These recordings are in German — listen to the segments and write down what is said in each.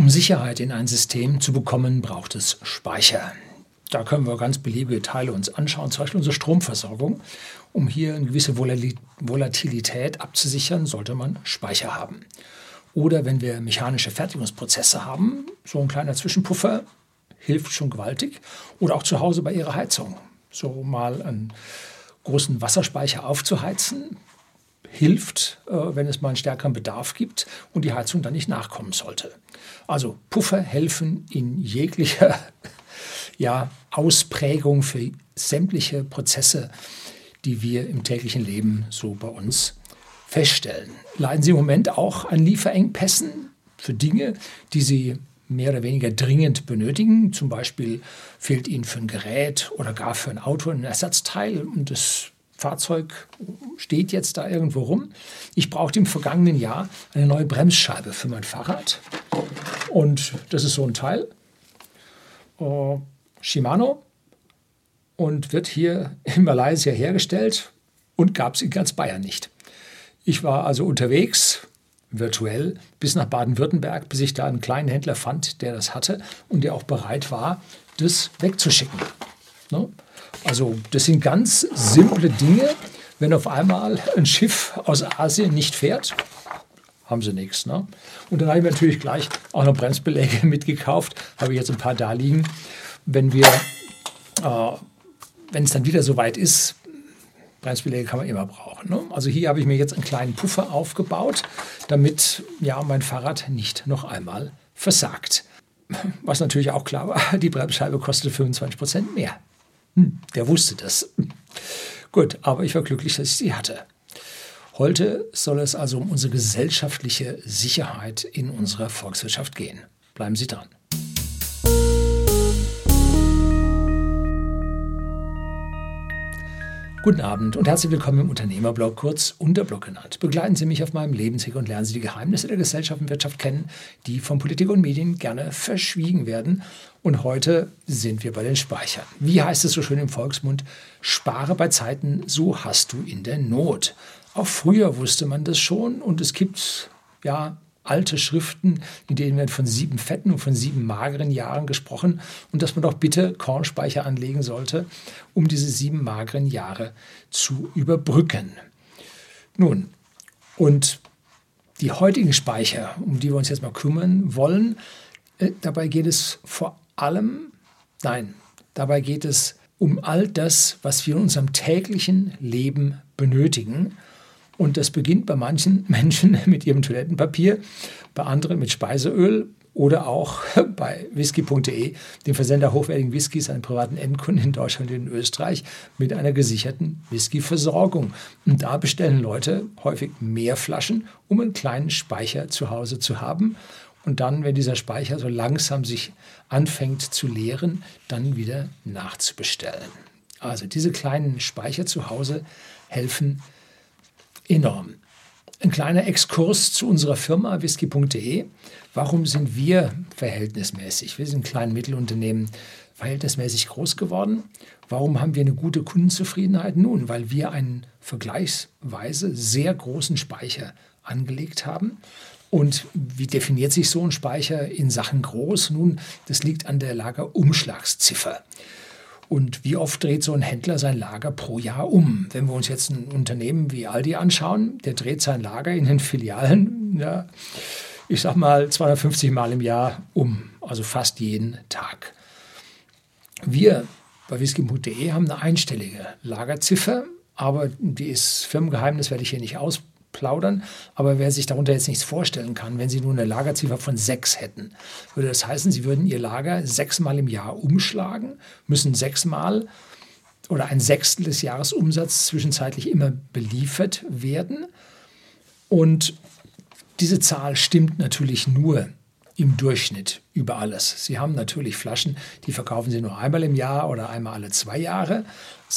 Um Sicherheit in ein System zu bekommen, braucht es Speicher. Da können wir ganz beliebige Teile uns anschauen, zum Beispiel unsere Stromversorgung. Um hier eine gewisse Volatilität abzusichern, sollte man Speicher haben. Oder wenn wir mechanische Fertigungsprozesse haben, so ein kleiner Zwischenpuffer hilft schon gewaltig. Oder auch zu Hause bei Ihrer Heizung. So mal einen großen Wasserspeicher aufzuheizen, hilft, äh, wenn es mal einen stärkeren Bedarf gibt und die Heizung dann nicht nachkommen sollte. Also Puffer helfen in jeglicher ja, Ausprägung für sämtliche Prozesse, die wir im täglichen Leben so bei uns feststellen. Leiden Sie im Moment auch an Lieferengpässen für Dinge, die Sie mehr oder weniger dringend benötigen? Zum Beispiel fehlt Ihnen für ein Gerät oder gar für ein Auto ein Ersatzteil und das Fahrzeug steht jetzt da irgendwo rum. Ich brauchte im vergangenen Jahr eine neue Bremsscheibe für mein Fahrrad. Und das ist so ein Teil. Uh, Shimano und wird hier in Malaysia hergestellt und gab es in ganz Bayern nicht. Ich war also unterwegs, virtuell, bis nach Baden-Württemberg, bis ich da einen kleinen Händler fand, der das hatte und der auch bereit war, das wegzuschicken. Ne? Also das sind ganz simple Dinge. Wenn auf einmal ein Schiff aus Asien nicht fährt, haben sie nichts. Ne? Und dann habe ich natürlich gleich auch noch Bremsbeläge mitgekauft, habe ich jetzt ein paar da liegen. Wenn wir, äh, wenn es dann wieder soweit ist, Bremsbeläge kann man immer brauchen. Ne? Also hier habe ich mir jetzt einen kleinen Puffer aufgebaut, damit ja mein Fahrrad nicht noch einmal versagt. Was natürlich auch klar war, die Bremsscheibe kostet 25 Prozent mehr. Hm, der wusste das. Gut, aber ich war glücklich, dass ich sie hatte. Heute soll es also um unsere gesellschaftliche Sicherheit in unserer Volkswirtschaft gehen. Bleiben Sie dran. Guten Abend und herzlich willkommen im Unternehmerblog, kurz Unterblog genannt. Begleiten Sie mich auf meinem Lebensweg und lernen Sie die Geheimnisse der Gesellschaft und Wirtschaft kennen, die von Politik und Medien gerne verschwiegen werden. Und heute sind wir bei den Speichern. Wie heißt es so schön im Volksmund? Spare bei Zeiten, so hast du in der Not. Auch früher wusste man das schon und es gibt ja alte Schriften, in denen wird von sieben fetten und von sieben mageren Jahren gesprochen und dass man doch bitte Kornspeicher anlegen sollte, um diese sieben mageren Jahre zu überbrücken. Nun, und die heutigen Speicher, um die wir uns jetzt mal kümmern wollen, äh, dabei geht es vor allem, nein, dabei geht es um all das, was wir in unserem täglichen Leben benötigen und das beginnt bei manchen Menschen mit ihrem Toilettenpapier, bei anderen mit Speiseöl oder auch bei whisky.de, dem Versender hochwertigen Whiskys an privaten Endkunden in Deutschland und in Österreich, mit einer gesicherten Whiskyversorgung. Und da bestellen Leute häufig mehr Flaschen, um einen kleinen Speicher zu Hause zu haben. Und dann, wenn dieser Speicher so langsam sich anfängt zu leeren, dann wieder nachzubestellen. Also diese kleinen Speicher zu Hause helfen, enorm. Ein kleiner Exkurs zu unserer Firma whisky.de. Warum sind wir verhältnismäßig? Wir sind ein kleines Mittelunternehmen verhältnismäßig groß geworden. Warum haben wir eine gute Kundenzufriedenheit? Nun, weil wir einen vergleichsweise sehr großen Speicher angelegt haben. Und wie definiert sich so ein Speicher in Sachen groß? Nun, das liegt an der Lagerumschlagsziffer. Und wie oft dreht so ein Händler sein Lager pro Jahr um? Wenn wir uns jetzt ein Unternehmen wie Aldi anschauen, der dreht sein Lager in den Filialen, ja, ich sag mal 250 Mal im Jahr um, also fast jeden Tag. Wir bei whisky.de haben eine einstellige Lagerziffer, aber die ist Firmengeheimnis, werde ich hier nicht aus, plaudern. Aber wer sich darunter jetzt nichts vorstellen kann, wenn Sie nur eine Lagerziffer von sechs hätten, würde das heißen, Sie würden Ihr Lager sechsmal im Jahr umschlagen, müssen sechsmal oder ein Sechstel des Jahresumsatzes zwischenzeitlich immer beliefert werden. Und diese Zahl stimmt natürlich nur im Durchschnitt über alles. Sie haben natürlich Flaschen, die verkaufen Sie nur einmal im Jahr oder einmal alle zwei Jahre,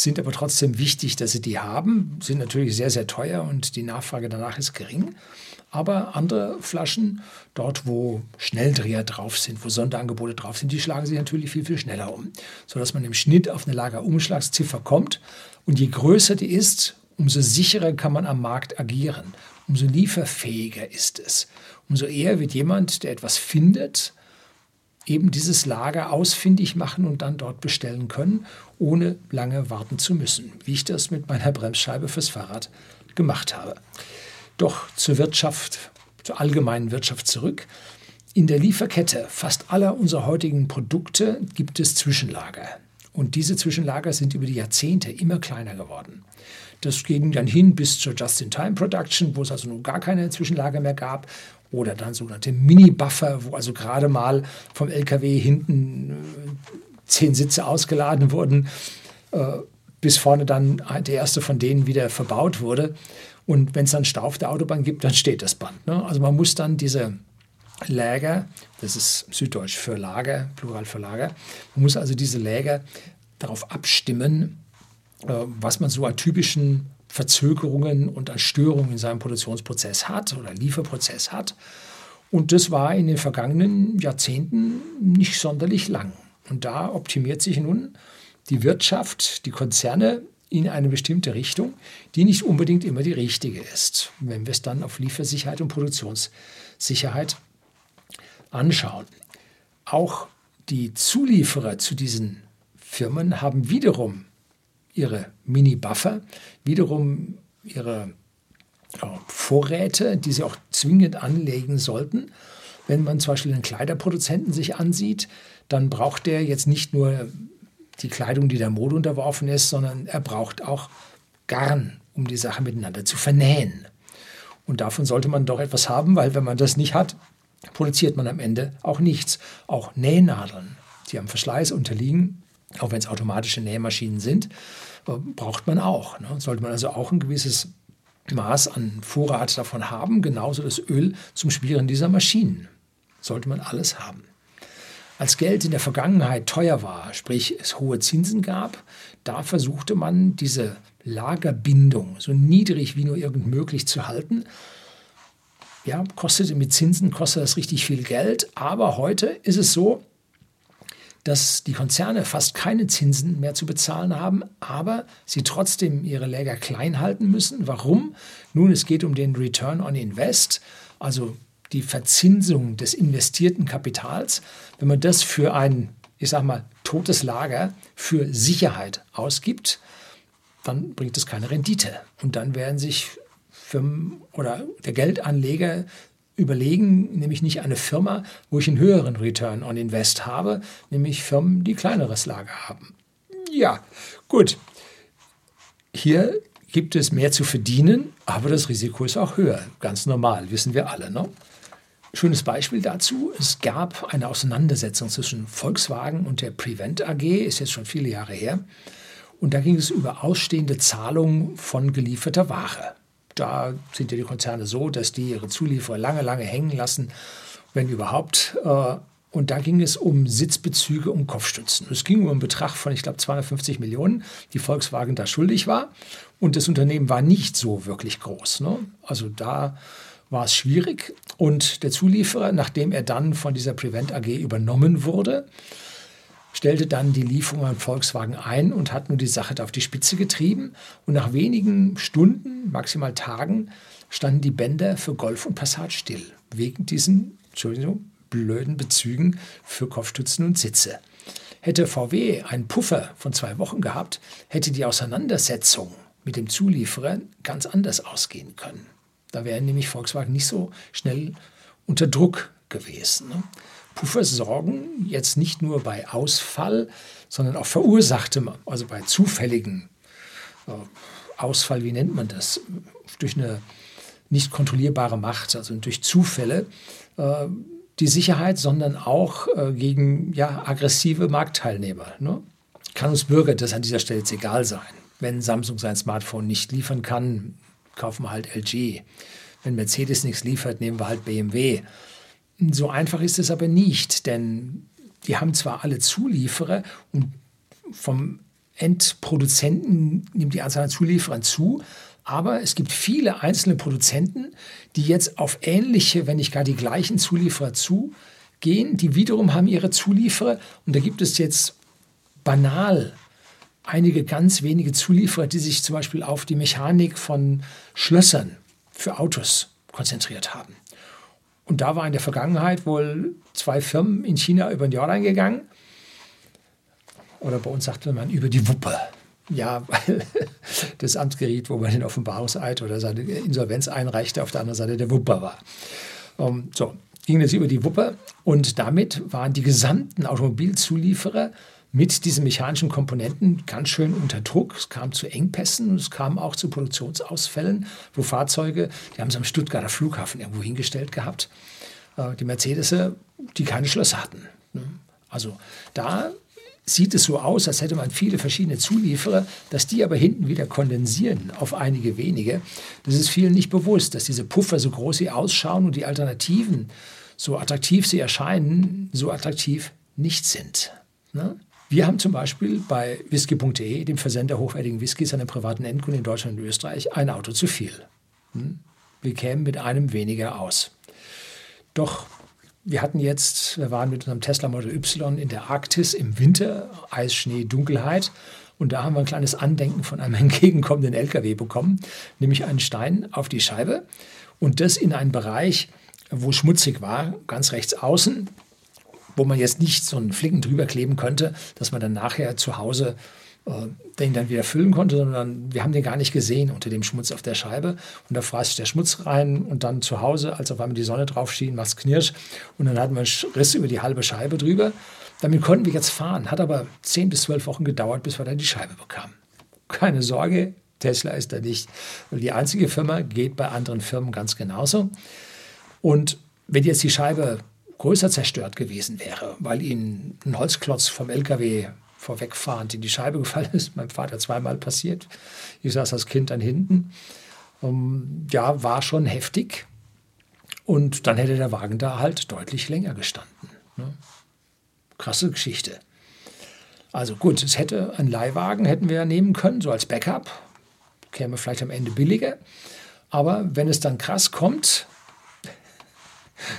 sind aber trotzdem wichtig, dass Sie die haben, sind natürlich sehr, sehr teuer und die Nachfrage danach ist gering. Aber andere Flaschen, dort wo Schnelldreher drauf sind, wo Sonderangebote drauf sind, die schlagen sich natürlich viel, viel schneller um, sodass man im Schnitt auf eine Lagerumschlagsziffer kommt. Und je größer die ist, umso sicherer kann man am Markt agieren. umso lieferfähiger ist es. Umso eher wird jemand, der etwas findet, eben dieses Lager ausfindig machen und dann dort bestellen können, ohne lange warten zu müssen, wie ich das mit meiner Bremsscheibe fürs Fahrrad gemacht habe. Doch zur Wirtschaft, zur allgemeinen Wirtschaft zurück. In der Lieferkette fast aller unserer heutigen Produkte gibt es Zwischenlager. Und diese Zwischenlager sind über die Jahrzehnte immer kleiner geworden. Das ging dann hin bis zur Just-in-Time-Production, wo es also nun gar keine Zwischenlager mehr gab. Oder dann sogenannte Mini-Buffer, wo also gerade mal vom LKW hinten äh, zehn Sitze ausgeladen wurden, äh, bis vorne dann der erste von denen wieder verbaut wurde. Und wenn es dann Stau auf der Autobahn gibt, dann steht das Band. Ne? Also man muss dann diese Läger, das ist süddeutsch für Lager, Plural für Lager, man muss also diese Läger darauf abstimmen, äh, was man so an typischen Verzögerungen und an Störungen in seinem Produktionsprozess hat oder Lieferprozess hat. Und das war in den vergangenen Jahrzehnten nicht sonderlich lang. Und da optimiert sich nun die Wirtschaft, die Konzerne in eine bestimmte Richtung, die nicht unbedingt immer die richtige ist, wenn wir es dann auf Liefersicherheit und Produktionssicherheit anschauen. Auch die Zulieferer zu diesen Firmen haben wiederum ihre Mini-Buffer, wiederum ihre Vorräte, die sie auch zwingend anlegen sollten. Wenn man zum Beispiel einen Kleiderproduzenten sich ansieht, dann braucht der jetzt nicht nur die Kleidung, die der Mode unterworfen ist, sondern er braucht auch Garn, um die Sache miteinander zu vernähen. Und davon sollte man doch etwas haben, weil wenn man das nicht hat, produziert man am Ende auch nichts. Auch Nähnadeln, die am Verschleiß unterliegen, auch wenn es automatische Nähmaschinen sind, äh, braucht man auch. Ne? Sollte man also auch ein gewisses Maß an Vorrat davon haben, genauso das Öl zum Schmieren dieser Maschinen. Sollte man alles haben. Als Geld in der Vergangenheit teuer war, sprich es hohe Zinsen gab, da versuchte man diese Lagerbindung so niedrig wie nur irgend möglich zu halten. Ja, kostete mit Zinsen, kostet das richtig viel Geld, aber heute ist es so, dass die Konzerne fast keine Zinsen mehr zu bezahlen haben, aber sie trotzdem ihre Läger klein halten müssen. Warum? Nun, es geht um den Return on Invest, also die Verzinsung des investierten Kapitals. Wenn man das für ein, ich sag mal, totes Lager für Sicherheit ausgibt, dann bringt es keine Rendite. Und dann werden sich Firmen oder der Geldanleger überlegen, nämlich nicht eine Firma, wo ich einen höheren Return on Invest habe, nämlich Firmen, die kleineres Lager haben. Ja, gut. Hier gibt es mehr zu verdienen, aber das Risiko ist auch höher. Ganz normal, wissen wir alle. Ne? Schönes Beispiel dazu, es gab eine Auseinandersetzung zwischen Volkswagen und der Prevent AG, ist jetzt schon viele Jahre her. Und da ging es über ausstehende Zahlungen von gelieferter Ware. Da sind ja die Konzerne so, dass die ihre Zulieferer lange, lange hängen lassen, wenn überhaupt. Äh, und da ging es um Sitzbezüge, um Kopfstützen. Es ging um einen Betrag von, ich glaube, 250 Millionen, die Volkswagen da schuldig war. Und das Unternehmen war nicht so wirklich groß. Ne? Also da war es schwierig. Und der Zulieferer, nachdem er dann von dieser Prevent AG übernommen wurde, stellte dann die Lieferung an Volkswagen ein und hat nun die Sache auf die Spitze getrieben. Und nach wenigen Stunden, maximal Tagen, standen die Bänder für Golf und Passat still, wegen diesen, Entschuldigung, blöden Bezügen für Kopfstützen und Sitze. Hätte VW einen Puffer von zwei Wochen gehabt, hätte die Auseinandersetzung mit dem Zulieferer ganz anders ausgehen können. Da wäre nämlich Volkswagen nicht so schnell unter Druck gewesen. Ne? Puffer sorgen jetzt nicht nur bei Ausfall, sondern auch verursachtem, also bei zufälligen äh, Ausfall, wie nennt man das? Durch eine nicht kontrollierbare Macht, also durch Zufälle, äh, die Sicherheit, sondern auch äh, gegen ja, aggressive Marktteilnehmer. Ne? Kann uns Bürger das an dieser Stelle jetzt egal sein. Wenn Samsung sein Smartphone nicht liefern kann, kaufen wir halt LG. Wenn Mercedes nichts liefert, nehmen wir halt BMW. So einfach ist es aber nicht, denn die haben zwar alle Zulieferer und vom Endproduzenten nimmt die Anzahl an Zulieferern zu, aber es gibt viele einzelne Produzenten, die jetzt auf ähnliche, wenn nicht gar die gleichen Zulieferer zugehen, die wiederum haben ihre Zulieferer und da gibt es jetzt banal einige ganz wenige Zulieferer, die sich zum Beispiel auf die Mechanik von Schlössern für Autos konzentriert haben. Und da war in der Vergangenheit wohl zwei Firmen in China über den Jordan gegangen. Oder bei uns sagte man über die Wuppe. Ja, weil das Amtsgericht, wo man den Offenbarungseid oder seine Insolvenz einreichte, auf der anderen Seite der Wupper war. Um, ähm, so, ging es über die Wupper und damit waren die gesamten Automobilzulieferer mit diesen mechanischen Komponenten ganz schön unter Druck. Es kam zu Engpässen es kam auch zu Produktionsausfällen, wo Fahrzeuge, die haben sie am Stuttgarter Flughafen irgendwo hingestellt gehabt, äh, die Mercedes, die keine Schlösser hatten. Ne? Also da sieht es so aus, als hätte man viele verschiedene Zulieferer, dass die aber hinten wieder kondensieren auf einige wenige. Das ist vielen nicht bewusst, dass diese Puffer so groß sie ausschauen und die Alternativen, so attraktiv sie erscheinen, so attraktiv nicht sind. Ne? Wir haben zum Beispiel bei whisky.de, dem Versender hochwertigen Whiskys den privaten Endkunden in Deutschland und Österreich, ein Auto zu viel. Hm? Wir kämen mit einem weniger aus. Doch wir hatten jetzt, wir waren mit unserem Tesla Model Y in der Arktis im Winter, Eis, Schnee, Dunkelheit. Und da haben wir ein kleines Andenken von einem entgegenkommenden LKW bekommen, nämlich einen Stein auf die Scheibe. Und das in einen Bereich, wo schmutzig war, ganz rechts außen, wo man jetzt nicht so einen Flicken drüber kleben könnte, dass man dann nachher zu Hause äh, den dann wieder füllen konnte, sondern wir haben den gar nicht gesehen unter dem Schmutz auf der Scheibe. Und da fraß sich der Schmutz rein und dann zu Hause, als auf einmal die Sonne drauf schien, macht es knirsch. Und dann hatten wir einen Riss über die halbe Scheibe drüber. Damit konnten wir jetzt fahren. Hat aber zehn bis zwölf Wochen gedauert, bis wir dann die Scheibe bekamen. Keine Sorge, Tesla ist da nicht die einzige Firma, geht bei anderen Firmen ganz genauso. Und wenn jetzt die Scheibe größer zerstört gewesen wäre, weil ihnen ein Holzklotz vom LKW vorwegfahrend in die Scheibe gefallen ist. Meinem Vater zweimal passiert. Ich saß als Kind dann hinten. Ähm, ja, war schon heftig. Und dann hätte der Wagen da halt deutlich länger gestanden. Ne? Krasse Geschichte. Also gut, es hätte einen Leihwagen hätten wir nehmen können, so als Backup. Käme vielleicht am Ende billiger. Aber wenn es dann krass kommt,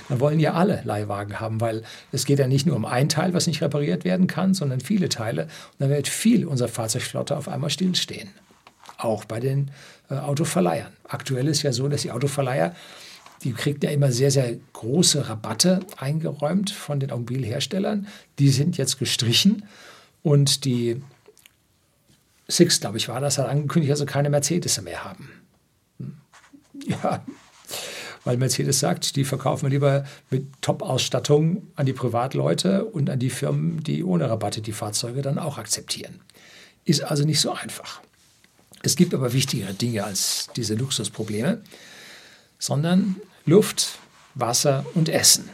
dann wollen ja alle Leihwagen haben, weil es geht ja nicht nur um ein Teil, was nicht repariert werden kann, sondern viele Teile. Und dann wird viel unserer Fahrzeugflotte auf einmal stillstehen. Auch bei den äh, Autoverleihern. Aktuell ist ja so, dass die Autoverleiher, die kriegen ja immer sehr, sehr große Rabatte eingeräumt von den Automobilherstellern. Die sind jetzt gestrichen und die Six, glaube ich, war das, hat angekündigt, also keine Mercedes mehr haben. Hm. Ja, weil Mercedes sagt, die verkaufen wir lieber mit Top-Ausstattung an die Privatleute und an die Firmen, die ohne Rabatte die Fahrzeuge dann auch akzeptieren. Ist also nicht so einfach. Es gibt aber wichtigere Dinge als diese Luxusprobleme, sondern Luft, Wasser und Essen.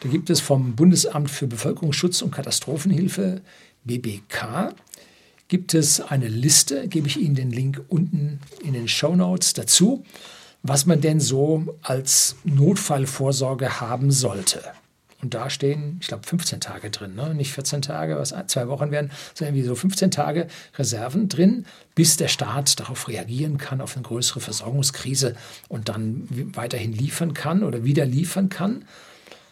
Da gibt es vom Bundesamt für Bevölkerungsschutz und Katastrophenhilfe, BBK, gibt es eine Liste, gebe ich Ihnen den Link unten in den Show Notes dazu, was man denn so als Notfallvorsorge haben sollte. Und da stehen, ich glaube, 15 Tage drin, ne? nicht 14 Tage, was zwei Wochen werden, sondern wie so 15 Tage Reserven drin, bis der Staat darauf reagieren kann, auf eine größere Versorgungskrise und dann weiterhin liefern kann oder wieder liefern kann.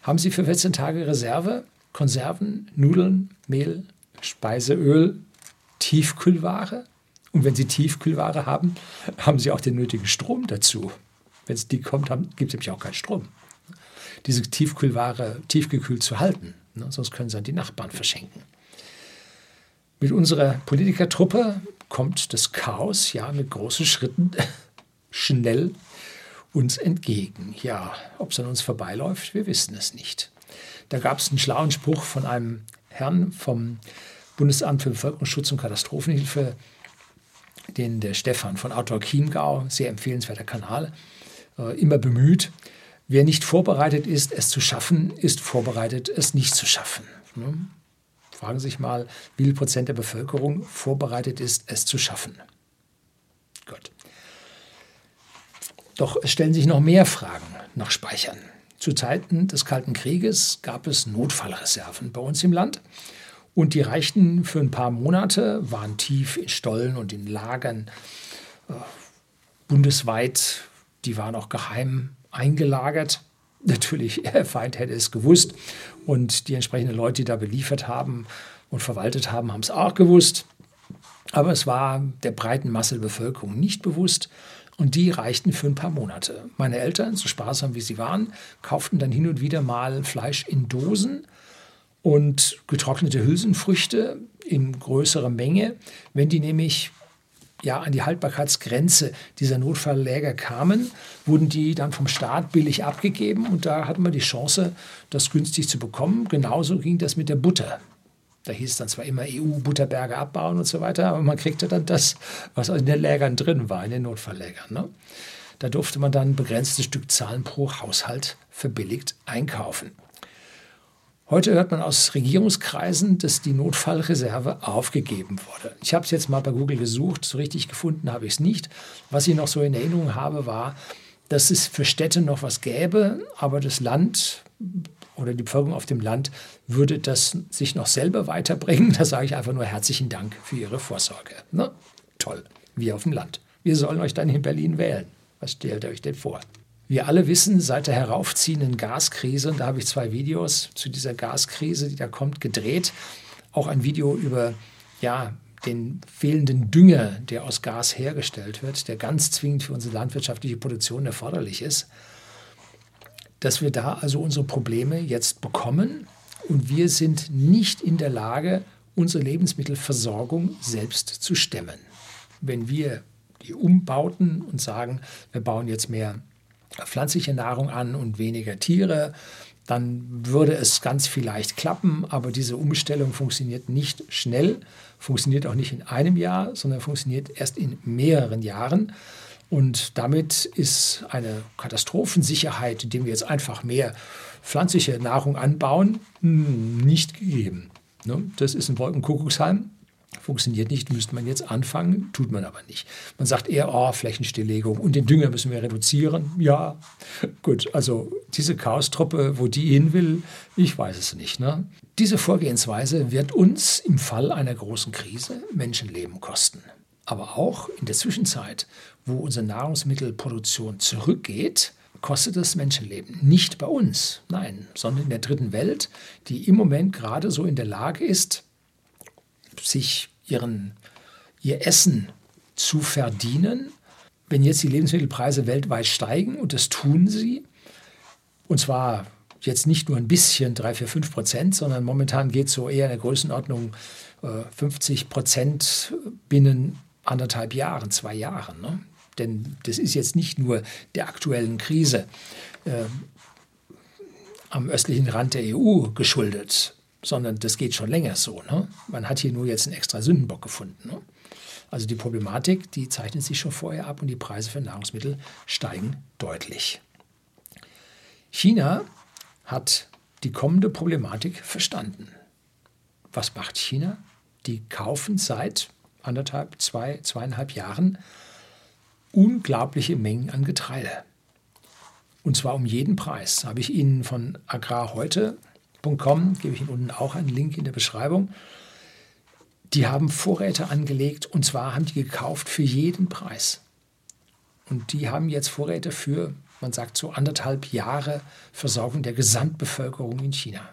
Haben Sie für 14 Tage Reserve Konserven, Nudeln, Mehl, Speiseöl, Tiefkühlware? Und wenn Sie Tiefkühlware haben, haben Sie auch den nötigen Strom dazu. Wenn es die kommt, gibt es nämlich auch keinen Strom. Diese Tiefkühlware tiefgekühlt zu halten, ne? sonst können Sie an die Nachbarn verschenken. Mit unserer Politikertruppe kommt das Chaos ja mit großen Schritten schnell uns entgegen. Ja, ob es an uns vorbeiläuft, wir wissen es nicht. Da gab es einen schlauen Spruch von einem Herrn vom Bundesamt für Bevölkerungsschutz und Katastrophenhilfe, den der Stefan von Autor Chiemgau, sehr empfehlenswerter Kanal, äh, immer bemüht. Wer nicht vorbereitet ist, es zu schaffen, ist vorbereitet, es nicht zu schaffen. Ne? Fragen Sie sich mal, wie viel Prozent der Bevölkerung vorbereitet ist, es zu schaffen. Gut. Doch es stellen sich noch mehr Fragen nach Speichern. Zu Zeiten des Kalten Krieges gab es Notfallreserven bei uns im Land. Und die reichten für ein paar Monate, waren tief in Stollen und in Lagern äh, bundesweit. Die waren auch geheim eingelagert. Natürlich, der Feind hätte es gewusst. Und die entsprechenden Leute, die da beliefert haben und verwaltet haben, haben es auch gewusst. Aber es war der breiten Masse der Bevölkerung nicht bewusst. Und die reichten für ein paar Monate. Meine Eltern, so sparsam wie sie waren, kauften dann hin und wieder mal Fleisch in Dosen und getrocknete Hülsenfrüchte in größerer Menge. Wenn die nämlich ja, an die Haltbarkeitsgrenze dieser Notfallläger kamen, wurden die dann vom Staat billig abgegeben und da hatten wir die Chance, das günstig zu bekommen. Genauso ging das mit der Butter. Da hieß es dann zwar immer EU-Butterberge abbauen und so weiter, aber man kriegte dann das, was in den Lägern drin war, in den Notfalllägern. Ne? Da durfte man dann begrenzte Stückzahlen pro Haushalt verbilligt einkaufen. Heute hört man aus Regierungskreisen, dass die Notfallreserve aufgegeben wurde. Ich habe es jetzt mal bei Google gesucht, so richtig gefunden habe ich es nicht. Was ich noch so in Erinnerung habe, war, dass es für Städte noch was gäbe, aber das Land oder die Bevölkerung auf dem Land würde das sich noch selber weiterbringen. Da sage ich einfach nur herzlichen Dank für Ihre Vorsorge. Ne? Toll, wir auf dem Land. Wir sollen euch dann in Berlin wählen. Was stellt ihr euch denn vor? Wir alle wissen, seit der heraufziehenden Gaskrise, und da habe ich zwei Videos zu dieser Gaskrise, die da kommt, gedreht, auch ein Video über ja, den fehlenden Dünger, der aus Gas hergestellt wird, der ganz zwingend für unsere landwirtschaftliche Produktion erforderlich ist, dass wir da also unsere Probleme jetzt bekommen und wir sind nicht in der Lage, unsere Lebensmittelversorgung selbst zu stemmen. Wenn wir die umbauten und sagen, wir bauen jetzt mehr pflanzliche Nahrung an und weniger Tiere, dann würde es ganz vielleicht klappen, aber diese Umstellung funktioniert nicht schnell, funktioniert auch nicht in einem Jahr, sondern funktioniert erst in mehreren Jahren. Und damit ist eine Katastrophensicherheit, indem wir jetzt einfach mehr pflanzliche Nahrung anbauen, nicht gegeben. Ne? Das ist ein Wolkenkuckucksheim funktioniert nicht, müsste man jetzt anfangen, tut man aber nicht. Man sagt eher, oh, Flächenstilllegung und den Dünger müssen wir reduzieren. Ja, gut, also diese Chaostruppe, wo die hin will, ich weiß es nicht. Ne? Diese Vorgehensweise wird uns im Fall einer großen Krise Menschenleben kosten. Aber auch in der Zwischenzeit, wo unsere Nahrungsmittelproduktion zurückgeht, kostet es Menschenleben. Nicht bei uns, nein, sondern in der dritten Welt, die im Moment gerade so in der Lage ist, sich ihren, ihr Essen zu verdienen. Wenn jetzt die Lebensmittelpreise weltweit steigen, und das tun sie, und zwar jetzt nicht nur ein bisschen, 3, 4, 5 Prozent, sondern momentan geht es so eher in der Größenordnung äh, 50 Prozent binnen anderthalb Jahren, zwei Jahren. Ne? Denn das ist jetzt nicht nur der aktuellen Krise äh, am östlichen Rand der EU geschuldet, sondern das geht schon länger so. Ne? Man hat hier nur jetzt einen extra Sündenbock gefunden. Ne? Also die Problematik, die zeichnet sich schon vorher ab und die Preise für Nahrungsmittel steigen deutlich. China hat die kommende Problematik verstanden. Was macht China? Die kaufen seit anderthalb, zwei, zweieinhalb Jahren unglaubliche Mengen an Getreide. Und zwar um jeden Preis. Habe ich Ihnen von Agrar heute Com, gebe ich Ihnen unten auch einen Link in der Beschreibung. Die haben Vorräte angelegt und zwar haben die gekauft für jeden Preis. Und die haben jetzt Vorräte für, man sagt so anderthalb Jahre Versorgung der Gesamtbevölkerung in China.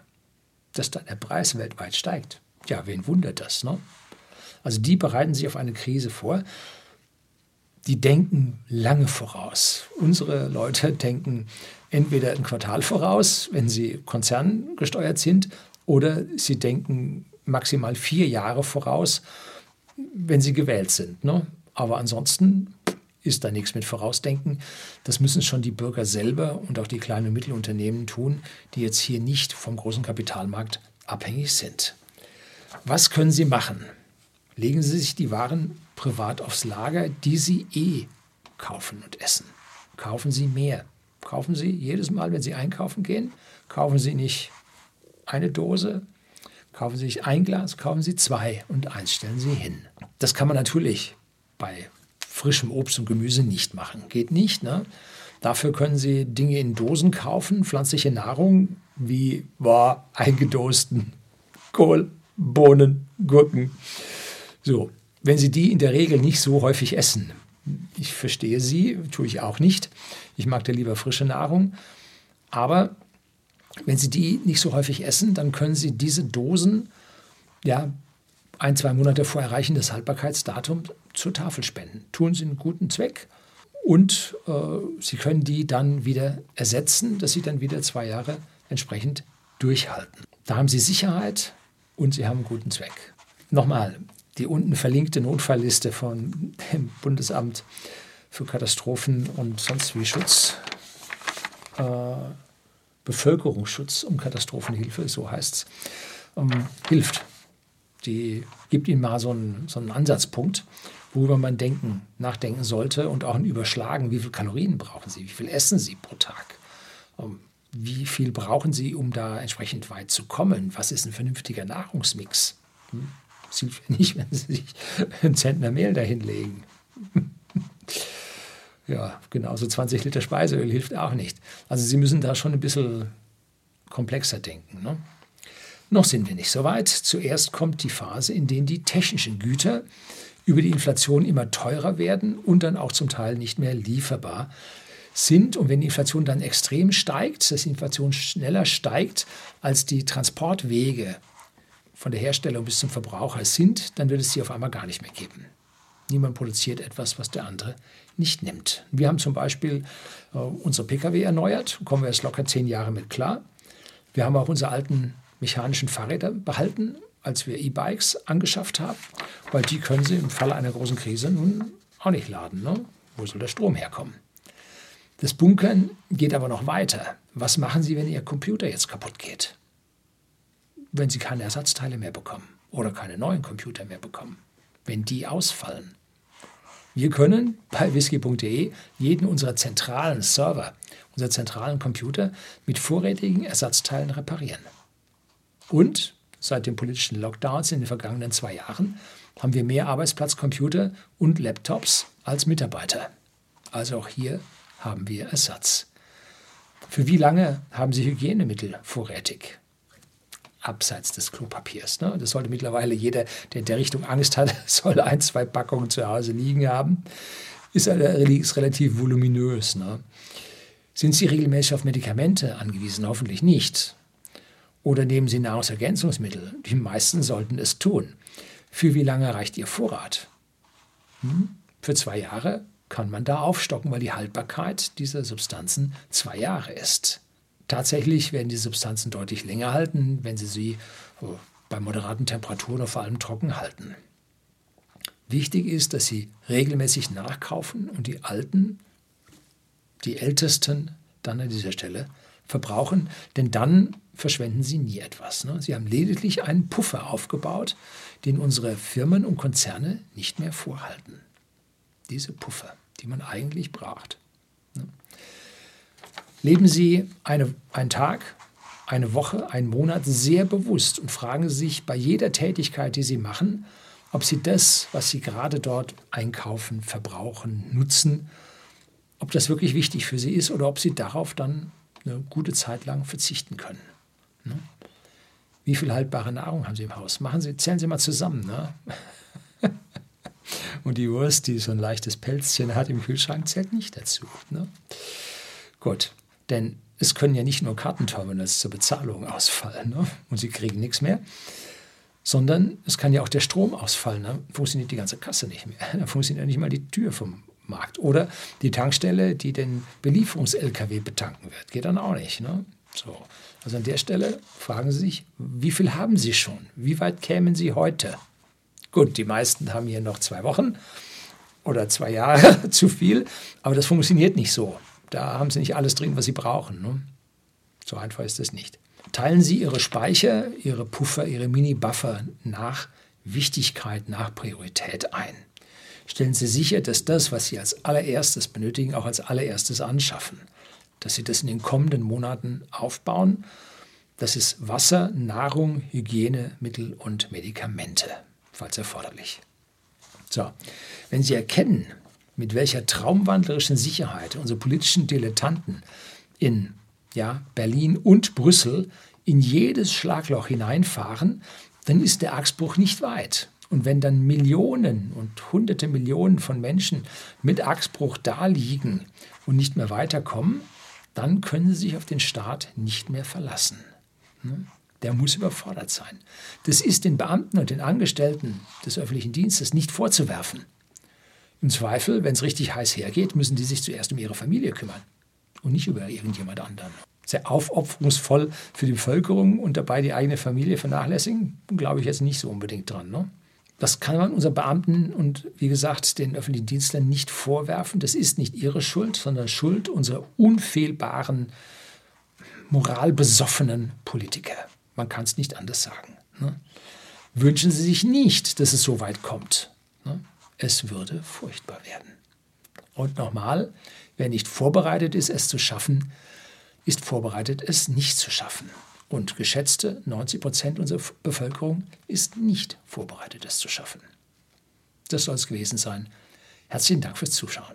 Dass dann der Preis weltweit steigt. Ja, wen wundert das? Ne? Also die bereiten sich auf eine Krise vor. Die denken lange voraus. Unsere Leute denken entweder ein Quartal voraus, wenn sie konzerngesteuert sind, oder sie denken maximal vier Jahre voraus, wenn sie gewählt sind. Ne? Aber ansonsten ist da nichts mit Vorausdenken. Das müssen schon die Bürger selber und auch die kleinen und Mittelunternehmen tun, die jetzt hier nicht vom großen Kapitalmarkt abhängig sind. Was können sie machen? Legen Sie sich die Waren privat aufs Lager, die Sie eh kaufen und essen. Kaufen Sie mehr. Kaufen Sie jedes Mal, wenn Sie einkaufen gehen, kaufen Sie nicht eine Dose, kaufen Sie nicht ein Glas, kaufen Sie zwei und eins stellen Sie hin. Das kann man natürlich bei frischem Obst und Gemüse nicht machen. Geht nicht. Ne? Dafür können Sie Dinge in Dosen kaufen, pflanzliche Nahrung wie boah, eingedosten Kohl, Bohnen, Gurken. So, wenn Sie die in der Regel nicht so häufig essen, ich verstehe Sie, tue ich auch nicht. Ich mag da lieber frische Nahrung. Aber wenn Sie die nicht so häufig essen, dann können Sie diese Dosen ja, ein, zwei Monate vor Erreichen des Haltbarkeitsdatums zur Tafel spenden. Tun Sie einen guten Zweck und äh, Sie können die dann wieder ersetzen, dass Sie dann wieder zwei Jahre entsprechend durchhalten. Da haben Sie Sicherheit und Sie haben einen guten Zweck. Nochmal, die unten verlinkte Notfallliste von dem Bundesamt für Katastrophen und sonst wie Schutz, äh, Bevölkerungsschutz um Katastrophenhilfe, so heißt es, ähm, hilft. Die gibt Ihnen mal so einen, so einen Ansatzpunkt, worüber man denken, nachdenken sollte und auch ein Überschlagen, wie viel Kalorien brauchen Sie, wie viel essen Sie pro Tag, ähm, wie viel brauchen Sie, um da entsprechend weit zu kommen, was ist ein vernünftiger Nahrungsmix. Hm? Es hilft nicht, wenn Sie sich einen Zentner Mehl dahinlegen. Ja, genauso 20 Liter Speiseöl hilft auch nicht. Also Sie müssen da schon ein bisschen komplexer denken. Ne? Noch sind wir nicht so weit. Zuerst kommt die Phase, in der die technischen Güter über die Inflation immer teurer werden und dann auch zum Teil nicht mehr lieferbar sind. Und wenn die Inflation dann extrem steigt, dass die Inflation schneller steigt als die Transportwege von der Herstellung bis zum Verbraucher sind, dann wird es sie auf einmal gar nicht mehr geben. Niemand produziert etwas, was der andere nicht nimmt. Wir haben zum Beispiel äh, unsere Pkw erneuert, kommen wir erst locker zehn Jahre mit klar. Wir haben auch unsere alten mechanischen Fahrräder behalten, als wir E-Bikes angeschafft haben, weil die können sie im Falle einer großen Krise nun auch nicht laden. Ne? Wo soll der Strom herkommen? Das Bunkern geht aber noch weiter. Was machen Sie, wenn Ihr Computer jetzt kaputt geht? wenn sie keine Ersatzteile mehr bekommen oder keine neuen Computer mehr bekommen, wenn die ausfallen. Wir können bei whisky.de jeden unserer zentralen Server, unserer zentralen Computer mit vorrätigen Ersatzteilen reparieren. Und seit den politischen Lockdowns in den vergangenen zwei Jahren haben wir mehr Arbeitsplatzcomputer und Laptops als Mitarbeiter. Also auch hier haben wir Ersatz. Für wie lange haben Sie Hygienemittel vorrätig? Abseits des Klopapiers. Ne? Das sollte mittlerweile jeder, der in der Richtung Angst hat, soll ein, zwei Packungen zu Hause liegen haben. Ist, ist relativ voluminös. Ne? Sind Sie regelmäßig auf Medikamente angewiesen? Hoffentlich nicht. Oder nehmen Sie Nahrungsergänzungsmittel? Die meisten sollten es tun. Für wie lange reicht Ihr Vorrat? Hm? Für zwei Jahre kann man da aufstocken, weil die Haltbarkeit dieser Substanzen zwei Jahre ist. Tatsächlich werden die Substanzen deutlich länger halten, wenn Sie sie äh, bei moderaten Temperaturen und vor allem trocken halten. Wichtig ist, dass Sie regelmäßig nachkaufen und die alten, die ältesten dann an dieser Stelle verbrauchen, denn dann verschwenden Sie nie etwas. Ne? Sie haben lediglich einen Puffer aufgebaut, den unsere Firmen und Konzerne nicht mehr vorhalten. Diese Puffer, die man eigentlich braucht. Leben Sie eine, einen Tag, eine Woche, einen Monat sehr bewusst und fragen Sie sich bei jeder Tätigkeit, die Sie machen, ob Sie das, was Sie gerade dort einkaufen, verbrauchen, nutzen, ob das wirklich wichtig für Sie ist oder ob Sie darauf dann eine gute Zeit lang verzichten können. Ne? Wie viel haltbare Nahrung haben Sie im Haus? Machen Sie, zählen Sie mal zusammen. Ne? Und die Wurst, die so ein leichtes Pelzchen hat im Kühlschrank, zählt nicht dazu. Ne? Gut, denn es können ja nicht nur Kartenterminals zur Bezahlung ausfallen ne? und Sie kriegen nichts mehr, sondern es kann ja auch der Strom ausfallen. Dann funktioniert die ganze Kasse nicht mehr. Dann funktioniert ja nicht mal die Tür vom Markt. Oder die Tankstelle, die den Belieferungs-LKW betanken wird, geht dann auch nicht. Ne? So. Also an der Stelle fragen Sie sich, wie viel haben Sie schon? Wie weit kämen Sie heute? Gut, die meisten haben hier noch zwei Wochen oder zwei Jahre zu viel, aber das funktioniert nicht so. Da haben Sie nicht alles drin, was Sie brauchen. Ne? So einfach ist es nicht. Teilen Sie Ihre Speicher, Ihre Puffer, Ihre Mini-Buffer nach Wichtigkeit, nach Priorität ein. Stellen Sie sicher, dass das, was Sie als allererstes benötigen, auch als allererstes anschaffen. Dass Sie das in den kommenden Monaten aufbauen. Das ist Wasser, Nahrung, Hygienemittel und Medikamente, falls erforderlich. So, wenn Sie erkennen, mit welcher traumwandlerischen Sicherheit unsere politischen Dilettanten in ja, Berlin und Brüssel in jedes Schlagloch hineinfahren, dann ist der Achsbruch nicht weit. Und wenn dann Millionen und hunderte Millionen von Menschen mit Achsbruch da liegen und nicht mehr weiterkommen, dann können sie sich auf den Staat nicht mehr verlassen. Ne? Der muss überfordert sein. Das ist den Beamten und den Angestellten des öffentlichen Dienstes nicht vorzuwerfen. Im Zweifel, wenn es richtig heiß hergeht, müssen die sich zuerst um ihre Familie kümmern und nicht über irgendjemand anderen. Sehr aufopferungsvoll für die Bevölkerung und dabei die eigene Familie vernachlässigen, glaube ich jetzt nicht so unbedingt dran. Ne? Das kann man unseren Beamten und wie gesagt den öffentlichen Dienstlern nicht vorwerfen. Das ist nicht ihre Schuld, sondern Schuld unserer unfehlbaren, moralbesoffenen Politiker. Man kann es nicht anders sagen. Ne? Wünschen Sie sich nicht, dass es so weit kommt. Es würde furchtbar werden. Und nochmal, wer nicht vorbereitet ist, es zu schaffen, ist vorbereitet, es nicht zu schaffen. Und geschätzte 90 Prozent unserer Bevölkerung ist nicht vorbereitet, es zu schaffen. Das soll es gewesen sein. Herzlichen Dank fürs Zuschauen.